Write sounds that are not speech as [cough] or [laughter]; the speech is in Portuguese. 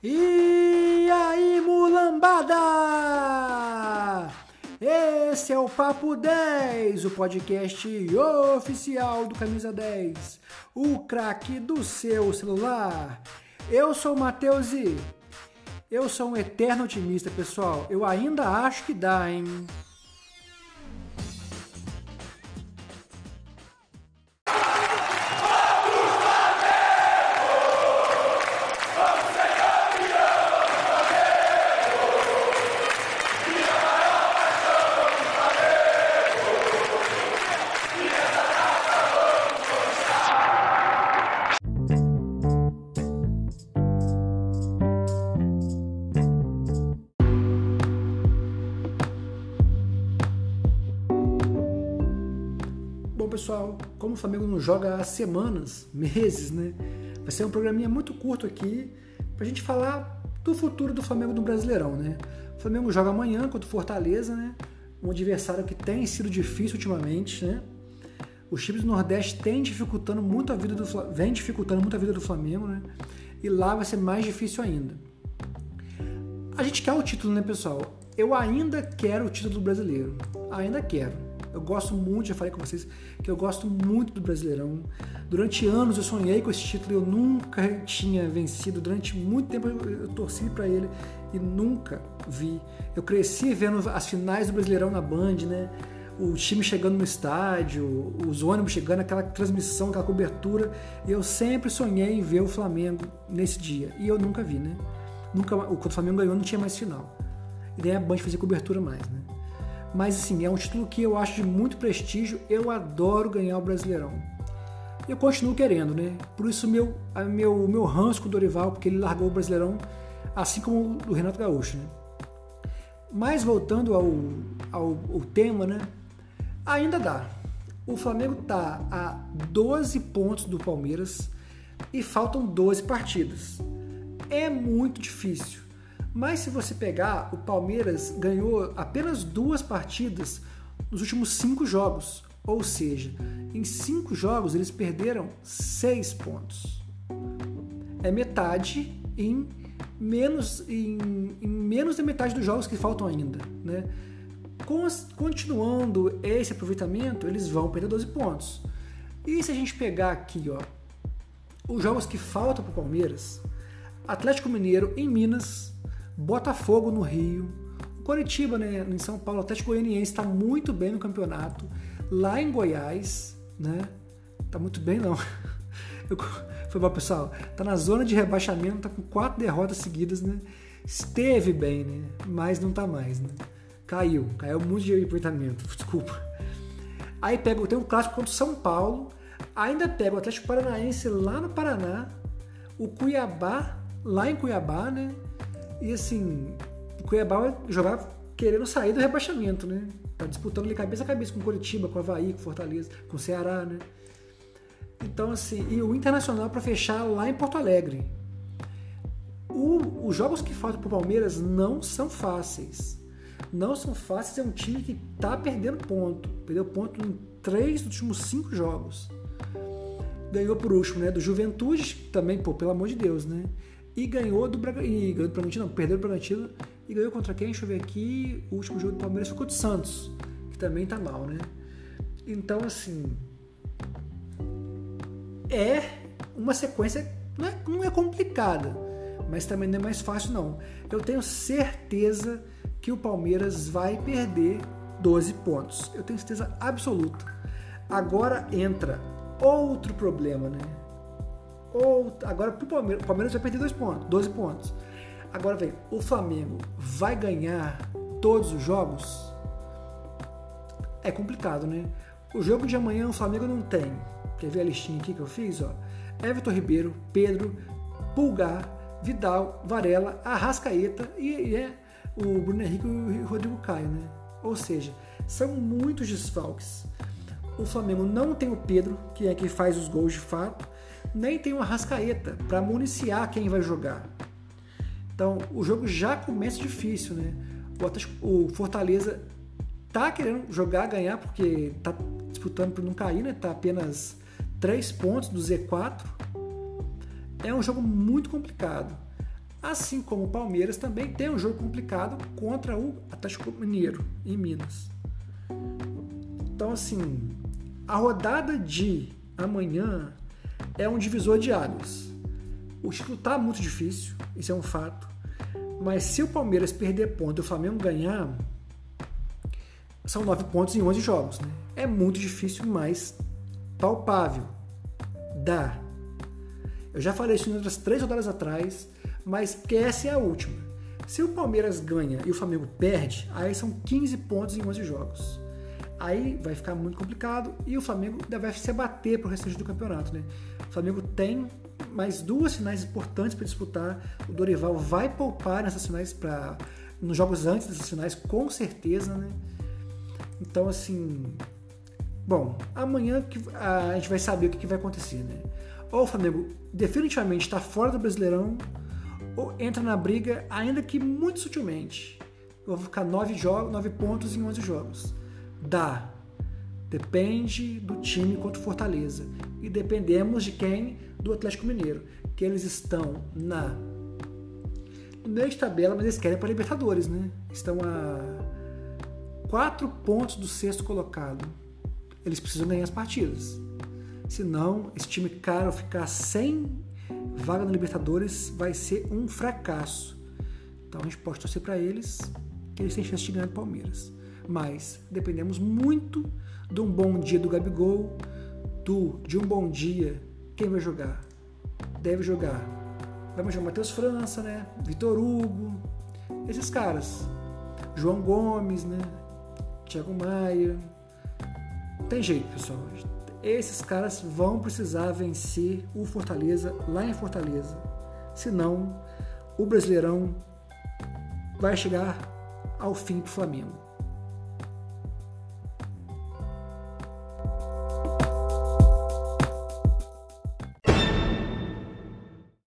E aí, mulambada! Esse é o Papo 10, o podcast oficial do Camisa 10, o craque do seu celular. Eu sou o Matheus e eu sou um eterno otimista, pessoal. Eu ainda acho que dá, hein? Pessoal, como o Flamengo não joga há semanas, meses, né? Vai ser um programinha muito curto aqui pra gente falar do futuro do Flamengo no Brasileirão, né? O Flamengo joga amanhã contra o Fortaleza, né? Um adversário que tem sido difícil ultimamente, né? Os times do Nordeste têm dificultando muito a vida do vem dificultando muito a vida do Flamengo, né? E lá vai ser mais difícil ainda. A gente quer o título, né, pessoal? Eu ainda quero o título do brasileiro. Ainda quero. Eu gosto muito, já falei com vocês, que eu gosto muito do Brasileirão. Durante anos eu sonhei com esse título eu nunca tinha vencido. Durante muito tempo eu torci para ele e nunca vi. Eu cresci vendo as finais do Brasileirão na Band, né? O time chegando no estádio, os ônibus chegando, aquela transmissão, aquela cobertura. Eu sempre sonhei em ver o Flamengo nesse dia. E eu nunca vi, né? Nunca, quando o Flamengo ganhou, não tinha mais final. E nem a Band fazia cobertura mais, né? Mas assim, é um título que eu acho de muito prestígio. Eu adoro ganhar o Brasileirão. Eu continuo querendo, né? Por isso meu meu meu ranço com o Dorival, porque ele largou o Brasileirão, assim como o Renato Gaúcho, né? Mas voltando ao, ao, ao tema, né? Ainda dá. O Flamengo tá a 12 pontos do Palmeiras e faltam 12 partidas. É muito difícil. Mas se você pegar, o Palmeiras ganhou apenas duas partidas nos últimos cinco jogos. Ou seja, em cinco jogos eles perderam seis pontos. É metade em menos, em, em menos da metade dos jogos que faltam ainda. Né? Continuando esse aproveitamento, eles vão perder 12 pontos. E se a gente pegar aqui, ó, os jogos que faltam para o Palmeiras, Atlético Mineiro em Minas, Botafogo no Rio, Coritiba né, em São Paulo, o Atlético Goianiense está muito bem no campeonato. Lá em Goiás, né? Tá muito bem não. [laughs] Eu, foi bom, pessoal. Tá na zona de rebaixamento, tá com quatro derrotas seguidas, né? Esteve bem, né? Mas não tá mais, né? Caiu, caiu muito de aproveitamento, [laughs] desculpa. Aí pega, tem um clássico contra o São Paulo, ainda pega o Atlético Paranaense lá no Paraná, o Cuiabá lá em Cuiabá, né? E assim, o Cuiabá vai jogar querendo sair do rebaixamento, né? Tá disputando ali cabeça a cabeça com Curitiba, com Havaí, com Fortaleza, com Ceará, né? Então, assim, e o Internacional para fechar lá em Porto Alegre. O, os jogos que faltam para o Palmeiras não são fáceis. Não são fáceis, é um time que tá perdendo ponto. Perdeu ponto em três dos últimos cinco jogos. Ganhou por último, né? Do Juventude, também, pô, pelo amor de Deus, né? E ganhou do Bragantino. Ganhou não, perdeu do Bragantino. E ganhou contra quem? Deixa eu ver aqui. O último jogo do Palmeiras foi contra o Santos, que também tá mal, né? Então, assim. É uma sequência. Não é, não é complicada, mas também não é mais fácil, não. Eu tenho certeza que o Palmeiras vai perder 12 pontos. Eu tenho certeza absoluta. Agora entra outro problema, né? Ou agora pro Palmeiras, o Palmeiras vai perder dois pontos, 12 pontos. Agora vem, o Flamengo vai ganhar todos os jogos? É complicado, né? O jogo de amanhã o Flamengo não tem. Quer ver a listinha aqui que eu fiz, ó? Everton Ribeiro, Pedro, Pulgar, Vidal, Varela, Arrascaeta e, e é o Bruno Henrique e o Rodrigo Caio, né? Ou seja, são muitos desfalques. O Flamengo não tem o Pedro, que é quem faz os gols de fato, nem tem uma rascaeta para municiar quem vai jogar. Então o jogo já começa difícil, né? O, Fortaleza tá querendo jogar, ganhar, porque tá disputando por não cair, né? Tá apenas 3 pontos do Z4. É um jogo muito complicado. Assim como o Palmeiras também tem um jogo complicado contra o Atlético Mineiro em Minas. Então, assim, a rodada de amanhã é um divisor de águas. O título está muito difícil, isso é um fato. Mas se o Palmeiras perder ponto e o Flamengo ganhar, são nove pontos em 11 jogos. Né? É muito difícil, mas palpável. Dá. Eu já falei isso em outras três rodadas atrás, mas que essa é a última. Se o Palmeiras ganha e o Flamengo perde, aí são 15 pontos em 11 jogos. Aí vai ficar muito complicado e o Flamengo vai se abater para o restante do campeonato. Né? O Flamengo tem mais duas finais importantes para disputar. O Dorival vai poupar nessas finais para nos jogos antes dessas finais, com certeza, né? Então, assim, bom, amanhã a gente vai saber o que vai acontecer, né? Ou o Flamengo definitivamente está fora do Brasileirão, ou entra na briga, ainda que muito sutilmente. Eu vou ficar nove jogos, nove pontos em 11 jogos. Dá. Depende do time contra o Fortaleza. E dependemos de quem? Do Atlético Mineiro. Que eles estão na no meio de tabela, mas eles querem para Libertadores, né? Estão a quatro pontos do sexto colocado. Eles precisam ganhar as partidas. Senão, esse time caro ficar sem vaga na Libertadores vai ser um fracasso. Então a gente pode torcer para eles que eles têm chance de ganhar do Palmeiras. Mas dependemos muito de um bom dia do Gabigol, do, de um bom dia. Quem vai jogar? Deve jogar. Vamos jogar Matheus França, né? Vitor Hugo, esses caras. João Gomes, né? Thiago Maia. Tem jeito, pessoal. Esses caras vão precisar vencer o Fortaleza lá em Fortaleza. Senão, o Brasileirão vai chegar ao fim para o Flamengo.